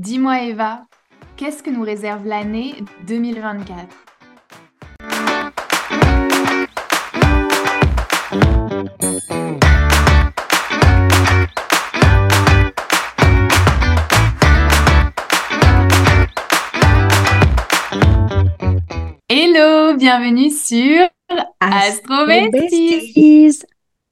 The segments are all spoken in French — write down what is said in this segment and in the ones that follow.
Dis-moi Eva, qu'est-ce que nous réserve l'année 2024 Hello, bienvenue sur Astro Besties.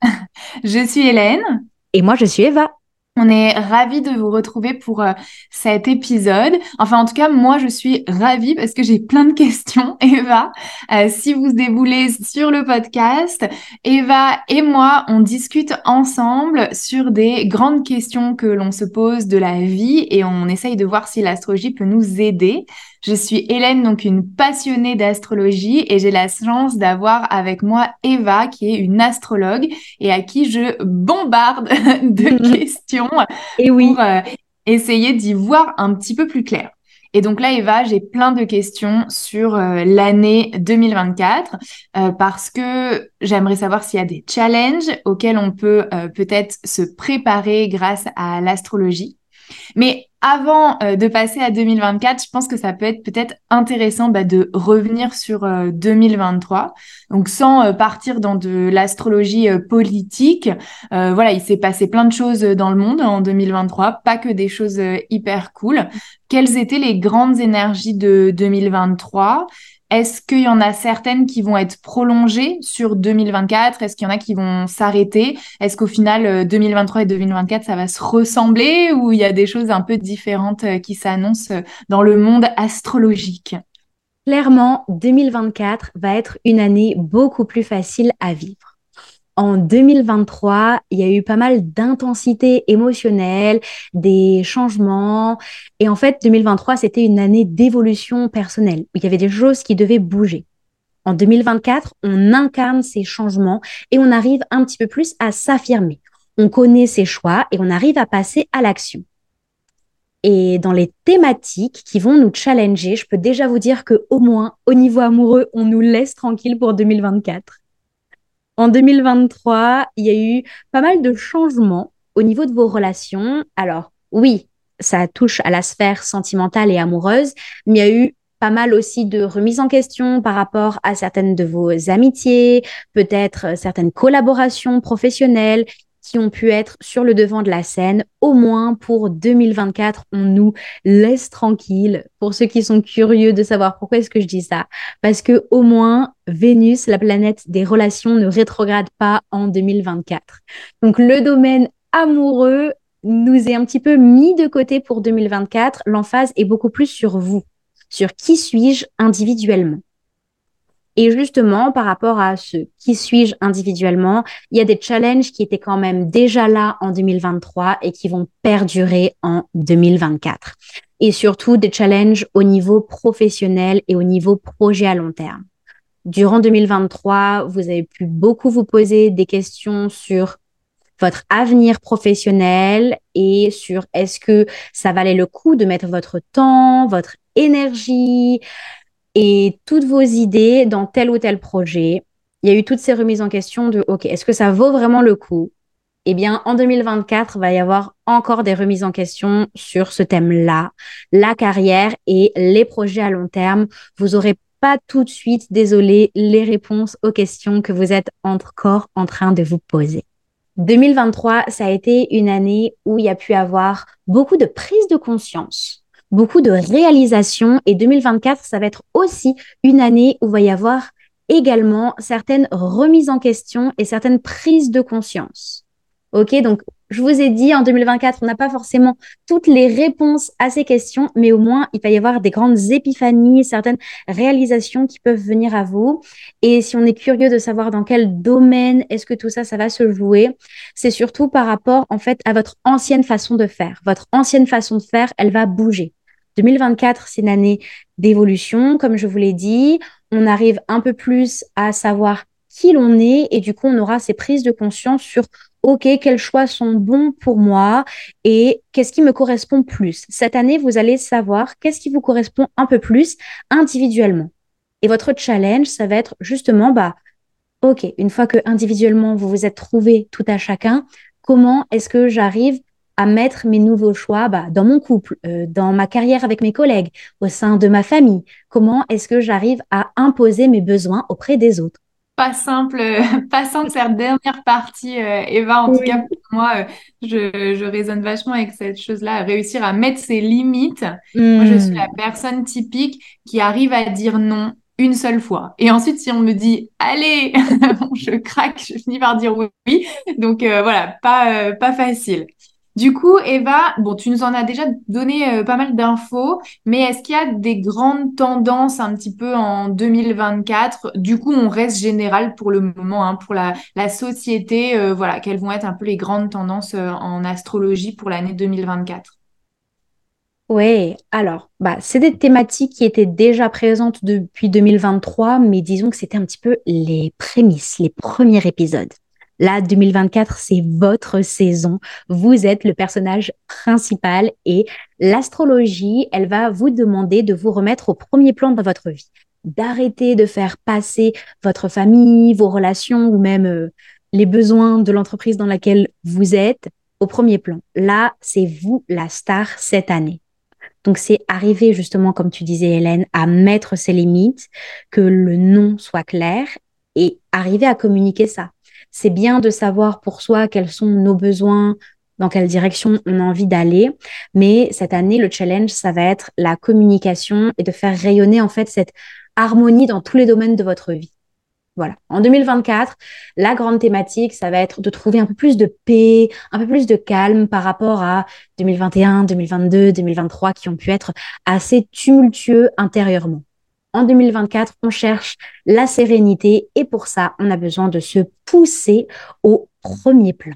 Je suis Hélène. Et moi, je suis Eva. On est ravis de vous retrouver pour euh, cet épisode. Enfin, en tout cas, moi, je suis ravie parce que j'ai plein de questions. Eva, euh, si vous déboulez sur le podcast, Eva et moi, on discute ensemble sur des grandes questions que l'on se pose de la vie et on essaye de voir si l'astrologie peut nous aider. Je suis Hélène, donc une passionnée d'astrologie et j'ai la chance d'avoir avec moi Eva, qui est une astrologue et à qui je bombarde de questions et oui. pour euh, essayer d'y voir un petit peu plus clair. Et donc là, Eva, j'ai plein de questions sur euh, l'année 2024 euh, parce que j'aimerais savoir s'il y a des challenges auxquels on peut peut-être se préparer grâce à l'astrologie. Mais avant euh, de passer à 2024, je pense que ça peut être peut-être intéressant bah, de revenir sur 2023. Euh, Donc sans euh, partir dans de l'astrologie politique, voilà, il s'est passé plein de choses dans le monde en 2023, pas que des choses hyper cool. Quelles étaient les grandes énergies de 2023 est-ce qu'il y en a certaines qui vont être prolongées sur 2024 Est-ce qu'il y en a qui vont s'arrêter? Est-ce qu'au final, 2023 euh, et 2024, ça va se ressembler ou il y a des choses un peu différentes euh, qui s'annoncent euh, dans le monde astrologique? Clairement, 2024 va être une année beaucoup plus facile à vivre en 2023, il y a eu pas mal d'intensité émotionnelle, des changements. Et en fait, 2023, c'était une année d'évolution personnelle, où il y avait des choses qui devaient bouger. En 2024, on incarne ces changements et on arrive un petit peu plus à s'affirmer. On connaît ses choix et on arrive à passer à l'action. Et dans les thématiques qui vont nous challenger, je peux déjà vous dire que au moins au niveau amoureux, on nous laisse tranquille pour 2024. En 2023, il y a eu pas mal de changements au niveau de vos relations. Alors, oui, ça touche à la sphère sentimentale et amoureuse, mais il y a eu pas mal aussi de remises en question par rapport à certaines de vos amitiés, peut-être certaines collaborations professionnelles qui ont pu être sur le devant de la scène. Au moins pour 2024, on nous laisse tranquille. Pour ceux qui sont curieux de savoir pourquoi est-ce que je dis ça, parce que au moins Vénus, la planète des relations, ne rétrograde pas en 2024. Donc le domaine amoureux nous est un petit peu mis de côté pour 2024. L'emphase est beaucoup plus sur vous, sur qui suis-je individuellement? Et justement, par rapport à ce qui suis-je individuellement, il y a des challenges qui étaient quand même déjà là en 2023 et qui vont perdurer en 2024. Et surtout des challenges au niveau professionnel et au niveau projet à long terme. Durant 2023, vous avez pu beaucoup vous poser des questions sur votre avenir professionnel et sur est-ce que ça valait le coup de mettre votre temps, votre énergie, et toutes vos idées dans tel ou tel projet. Il y a eu toutes ces remises en question de, OK, est-ce que ça vaut vraiment le coup? Eh bien, en 2024, il va y avoir encore des remises en question sur ce thème-là, la carrière et les projets à long terme. Vous n'aurez pas tout de suite, désolé, les réponses aux questions que vous êtes encore en train de vous poser. 2023, ça a été une année où il y a pu avoir beaucoup de prise de conscience beaucoup de réalisations et 2024, ça va être aussi une année où il va y avoir également certaines remises en question et certaines prises de conscience. Ok, donc je vous ai dit en 2024, on n'a pas forcément toutes les réponses à ces questions, mais au moins il va y avoir des grandes épiphanies, certaines réalisations qui peuvent venir à vous. Et si on est curieux de savoir dans quel domaine est-ce que tout ça, ça va se jouer, c'est surtout par rapport en fait à votre ancienne façon de faire. Votre ancienne façon de faire, elle va bouger. 2024, c'est une année d'évolution, comme je vous l'ai dit. On arrive un peu plus à savoir qui l'on est et du coup, on aura ces prises de conscience sur OK, quels choix sont bons pour moi et qu'est-ce qui me correspond plus. Cette année, vous allez savoir qu'est-ce qui vous correspond un peu plus individuellement. Et votre challenge, ça va être justement, bah, OK, une fois que individuellement, vous vous êtes trouvé tout à chacun, comment est-ce que j'arrive à mettre mes nouveaux choix bah, dans mon couple, euh, dans ma carrière avec mes collègues, au sein de ma famille Comment est-ce que j'arrive à imposer mes besoins auprès des autres? Pas simple, pas simple cette dernière partie, euh, Eva. En tout cas, pour moi, euh, je, je résonne vachement avec cette chose-là, réussir à mettre ses limites. Moi, je suis la hmm. personne typique qui arrive à dire non une seule fois. Et ensuite, si on me dit, allez, je craque, je finis par dire oui. Donc euh, voilà, pas, pas facile. Du coup, Eva, bon, tu nous en as déjà donné euh, pas mal d'infos, mais est-ce qu'il y a des grandes tendances un petit peu en 2024 Du coup, on reste général pour le moment, hein, pour la, société, euh, voilà, quelles vont être un peu les grandes tendances euh, en astrologie pour l'année 2024 oui, alors, bah, c'est des thématiques qui étaient déjà présentes depuis 2023, mais disons que c'était un petit peu les prémices, les premiers épisodes. Là, 2024, c'est votre saison. Vous êtes le personnage principal et l'astrologie, elle va vous demander de vous remettre au premier plan dans votre vie, d'arrêter de faire passer votre famille, vos relations ou même euh, les besoins de l'entreprise dans laquelle vous êtes au premier plan. Là, c'est vous la star cette année. Donc, c'est arriver justement, comme tu disais, Hélène, à mettre ses limites, que le nom soit clair et arriver à communiquer ça c'est bien de savoir pour soi quels sont nos besoins, dans quelle direction on a envie d'aller. Mais cette année, le challenge, ça va être la communication et de faire rayonner en fait cette harmonie dans tous les domaines de votre vie. Voilà. En 2024, la grande thématique, ça va être de trouver un peu plus de paix, un peu plus de calme par rapport à 2021, 2022, 2023 qui ont pu être assez tumultueux intérieurement en 2024, on cherche la sérénité et pour ça, on a besoin de se pousser au premier plan.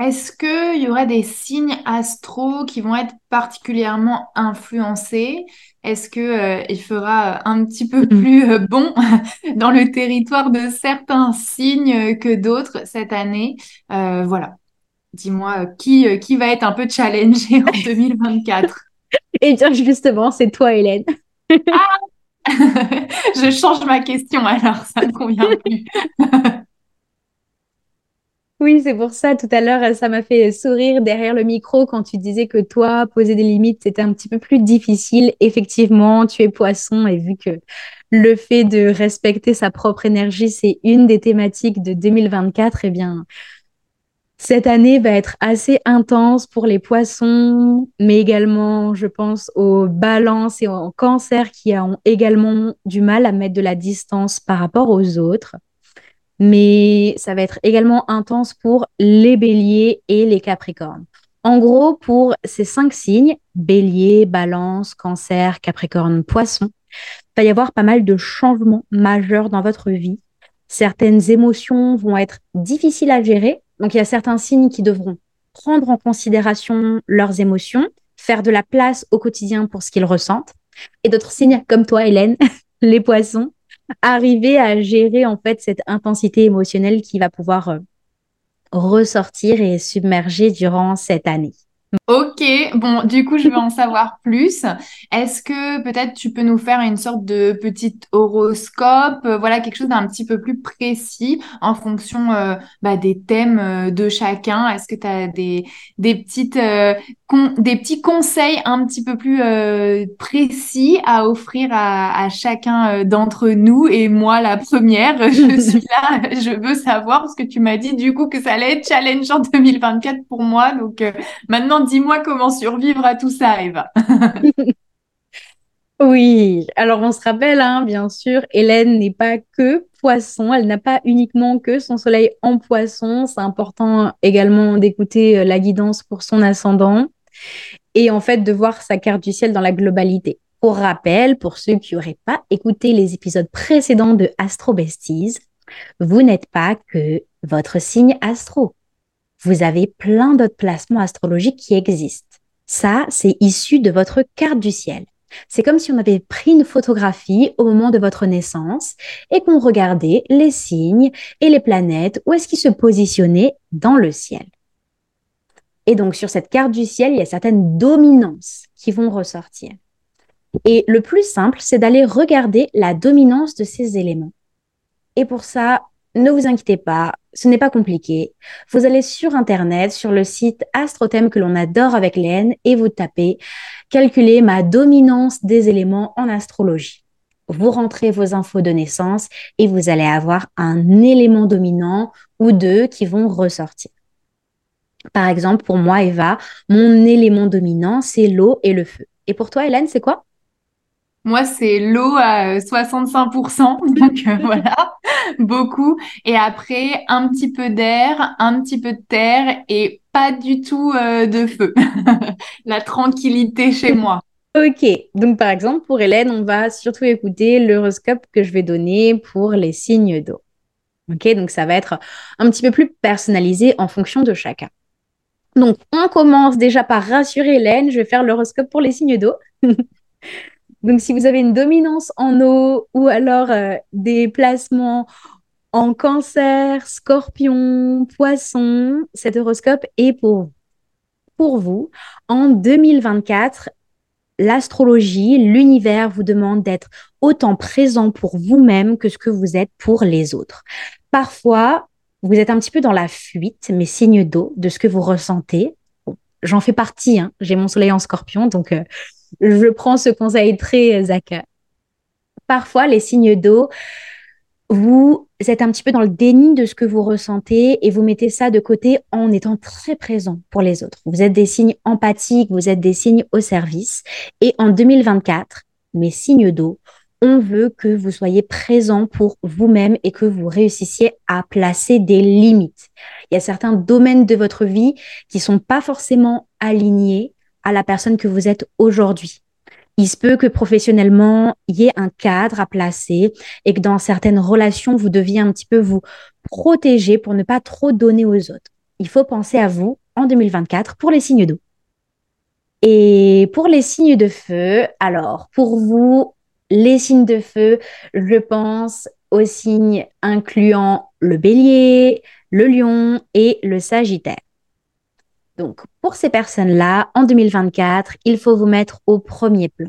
Est-ce qu'il y aurait des signes astro qui vont être particulièrement influencés? Est-ce qu'il euh, il fera un petit peu mm. plus euh, bon dans le territoire de certains signes que d'autres cette année? Euh, Voilà. Dis-moi, qui, qui va être un peu challengé en 2024 Eh bien, justement, c'est toi, Hélène. ah, je change ma question alors, ça ne convient plus. Oui, c'est pour ça, tout à l'heure, ça m'a fait sourire derrière le micro quand tu disais que toi, poser des limites, c'était un petit peu plus difficile. Effectivement, tu es poisson et vu que le fait de respecter sa propre énergie, c'est une des thématiques de 2024, eh bien, cette année va être assez intense pour les poissons, mais également, je pense, aux balances et aux cancers qui ont également du mal à mettre de la distance par rapport aux autres. Mais ça va être également intense pour les béliers et les capricornes. En gros, pour ces cinq signes, bélier, balance, cancer, capricorne, poisson, il va y avoir pas mal de changements majeurs dans votre vie. Certaines émotions vont être difficiles à gérer donc, il y a certains signes qui devront prendre en considération leurs émotions, faire de la place au quotidien pour ce qu'ils ressentent. Et d'autres signes, comme toi, Hélène, les poissons, arriver à gérer en fait cette intensité émotionnelle qui va pouvoir euh, ressortir et submerger durant cette année. Ok, bon, du coup, je veux en savoir plus. Est-ce que peut-être tu peux nous faire une sorte de petit horoscope, euh, voilà, quelque chose d'un petit peu plus précis en fonction euh, bah, des thèmes euh, de chacun? Est-ce que tu as des, des, petites, des petits conseils un petit peu plus précis à offrir à, à chacun d'entre nous? Et moi, la première, je suis là, je veux savoir, parce que tu m'as dit du coup que ça allait être challenge en 2024 pour moi. Donc maintenant, dis-moi comment survivre à tout ça, Eva. oui, alors on se rappelle, hein, bien sûr, Hélène n'est pas que poisson, elle n'a pas uniquement que son soleil en poisson. C'est important également d'écouter euh, la guidance pour son ascendant et en fait de voir sa carte du ciel dans la globalité. Pour rappel, pour ceux qui n'auraient pas écouté les épisodes précédents de Astro Besties, vous n'êtes pas que votre signe astro vous avez plein d'autres placements astrologiques qui existent. Ça, c'est issu de votre carte du ciel. C'est comme si on avait pris une photographie au moment de votre naissance et qu'on regardait les signes et les planètes, où est-ce qu'ils se positionnaient dans le ciel. Et donc sur cette carte du ciel, il y a certaines dominances qui vont ressortir. Et le plus simple, c'est d'aller regarder la dominance de ces éléments. Et pour ça, ne vous inquiétez pas, ce n'est pas compliqué. Vous allez sur Internet, sur le site Astrothème que l'on adore avec Léenne, et vous tapez calculer ma dominance des éléments en astrologie. Vous rentrez vos infos de naissance et vous allez avoir un élément dominant ou deux qui vont ressortir. Par exemple, pour moi, Eva, mon élément dominant, c'est l'eau et le feu. Et pour toi, Hélène, c'est quoi? Moi, c'est l'eau à 65%, donc euh, voilà, beaucoup. Et après, un petit peu d'air, un petit peu de terre et pas du tout euh, de feu. La tranquillité chez moi. Ok, donc par exemple, pour Hélène, on va surtout écouter l'horoscope que je vais donner pour les signes d'eau. Ok, donc ça va être un petit peu plus personnalisé en fonction de chacun. Donc, on commence déjà par rassurer Hélène. Je vais faire l'horoscope pour les signes d'eau. Donc, si vous avez une dominance en eau ou alors euh, des placements en cancer, scorpion, poisson, cet horoscope est pour, pour vous. En 2024, l'astrologie, l'univers vous demande d'être autant présent pour vous-même que ce que vous êtes pour les autres. Parfois, vous êtes un petit peu dans la fuite, mes signes d'eau, de ce que vous ressentez. J'en fais partie, hein. j'ai mon soleil en scorpion, donc euh, je prends ce conseil très à Parfois, les signes d'eau, vous êtes un petit peu dans le déni de ce que vous ressentez et vous mettez ça de côté en étant très présent pour les autres. Vous êtes des signes empathiques, vous êtes des signes au service. Et en 2024, mes signes d'eau, on veut que vous soyez présent pour vous-même et que vous réussissiez à placer des limites. Il y a certains domaines de votre vie qui sont pas forcément alignés à la personne que vous êtes aujourd'hui. Il se peut que professionnellement, il y ait un cadre à placer et que dans certaines relations, vous deviez un petit peu vous protéger pour ne pas trop donner aux autres. Il faut penser à vous en 2024 pour les signes d'eau. Et pour les signes de feu, alors pour vous, les signes de feu, je pense aux signes incluant le bélier, le lion et le sagittaire. Donc, pour ces personnes-là, en 2024, il faut vous mettre au premier plan.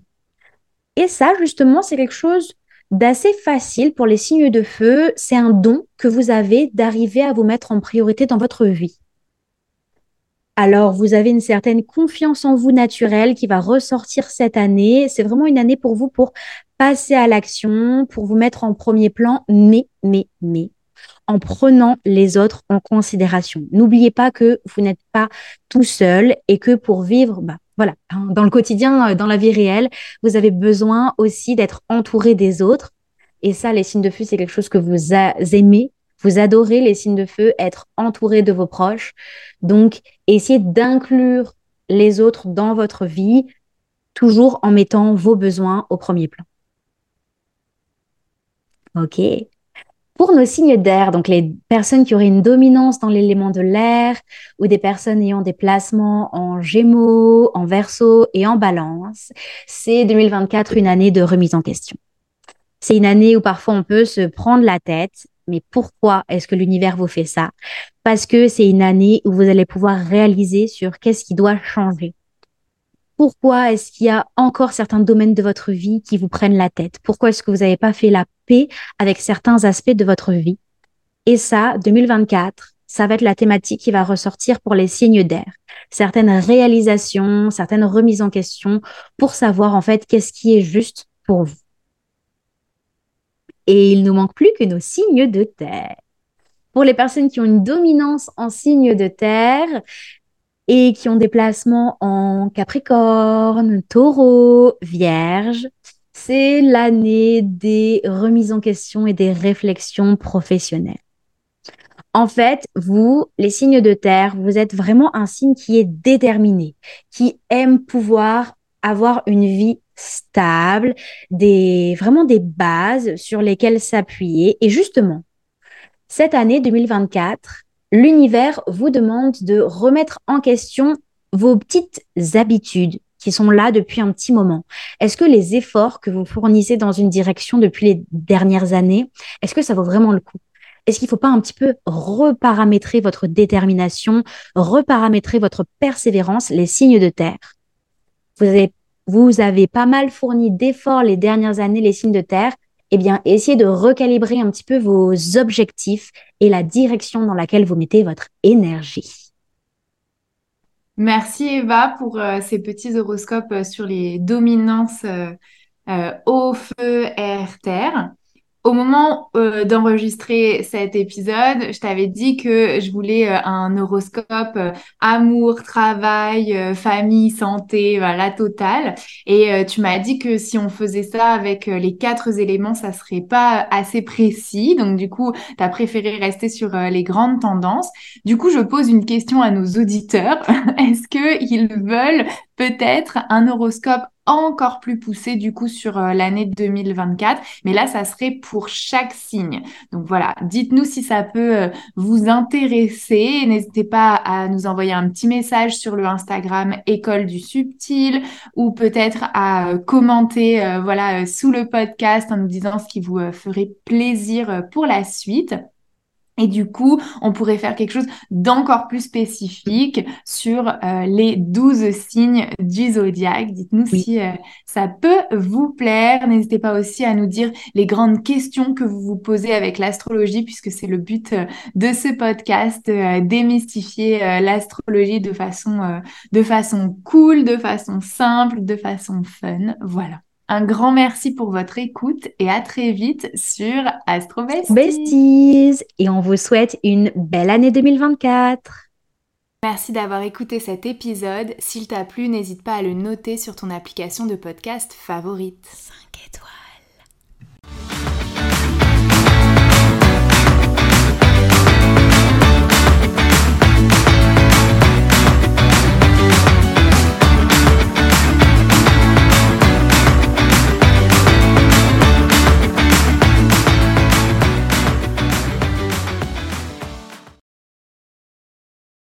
Et ça, justement, c'est quelque chose d'assez facile pour les signes de feu. C'est un don que vous avez d'arriver à vous mettre en priorité dans votre vie. Alors, vous avez une certaine confiance en vous naturelle qui va ressortir cette année. C'est vraiment une année pour vous pour passer à l'action, pour vous mettre en premier plan. Mais, mais, mais, en prenant les autres en considération. N'oubliez pas que vous n'êtes pas tout seul et que pour vivre, bah, voilà, hein, dans le quotidien, euh, dans la vie réelle, vous avez besoin aussi d'être entouré des autres. Et ça, les signes de feu, c'est quelque chose que vous aimez, vous adorez les signes de feu, être entouré de vos proches. Donc, essayez d'inclure les autres dans votre vie, toujours en mettant vos besoins au premier plan. OK. Pour nos signes d'air, donc les personnes qui auraient une dominance dans l'élément de l'air ou des personnes ayant des placements en gémeaux, en verso et en balance, c'est 2024 une année de remise en question. C'est une année où parfois on peut se prendre la tête, mais pourquoi est-ce que l'univers vous fait ça? Parce que c'est une année où vous allez pouvoir réaliser sur qu'est-ce qui doit changer pourquoi est-ce qu'il y a encore certains domaines de votre vie qui vous prennent la tête? Pourquoi est-ce que vous n'avez pas fait la paix avec certains aspects de votre vie? Et ça, 2024, ça va être la thématique qui va ressortir pour les signes d'air. Certaines réalisations, certaines remises en question pour savoir en fait qu'est-ce qui est juste pour vous. Et il ne manque plus que nos signes de terre. Pour les personnes qui ont une dominance en signes de terre, et qui ont des placements en Capricorne, Taureau, Vierge. C'est l'année des remises en question et des réflexions professionnelles. En fait, vous, les signes de terre, vous êtes vraiment un signe qui est déterminé, qui aime pouvoir avoir une vie stable, vraiment des bases sur lesquelles s'appuyer. Et justement, cette année 2024, l'univers vous demande de remettre en question vos petites habitudes qui sont là depuis un petit moment. Est-ce que les efforts que vous fournissez dans une direction depuis les dernières années, est-ce que ça vaut vraiment le coup? Est-ce qu'il ne faut pas un petit peu reparamétrer votre détermination, reparamétrer votre persévérance, les signes de terre? Vous avez, vous avez pas mal fourni d'efforts les dernières années, les signes de terre. Eh bien, essayez de recalibrer un petit peu vos objectifs et la direction dans laquelle vous mettez votre énergie. Merci Eva pour euh, ces petits horoscopes euh, sur les dominances euh, eau, feu, air, terre. Au moment euh, d'enregistrer cet épisode, je t'avais dit que je voulais euh, un horoscope euh, amour, travail, famille, santé, voilà, totale. Et tu m'as dit que si on faisait ça avec les quatre éléments, ça serait pas assez précis. Donc du coup, tu as préféré rester sur les grandes tendances. Du coup, je pose une question à nos auditeurs. Est-ce qu'ils veulent peut-être un horoscope encore plus poussé du coup sur euh, l'année 2024. Mais là, ça serait pour chaque signe. Donc voilà, dites-nous si ça peut euh, vous intéresser. N'hésitez pas à nous envoyer un petit message sur le Instagram École du Subtil ou peut-être à euh, commenter voilà sous le podcast en nous disant ce qui vous ferait plaisir pour la suite. Et du coup, on pourrait faire quelque chose d'encore plus spécifique sur euh, les 12 signes du zodiaque. Dites-nous si euh, ça peut vous plaire. N'hésitez pas aussi à nous dire les grandes questions que vous vous posez avec l'astrologie, puisque c'est le but euh, de ce podcast, démystifier l'astrologie de façon, de façon cool, de façon simple, de façon fun. Voilà. Un grand merci pour votre écoute et à très vite sur Astro Besties. Et on vous souhaite une belle année 2024. Merci d'avoir écouté cet épisode. S'il t'a plu, n'hésite pas à le noter sur ton application de podcast favorite. 5 étoiles.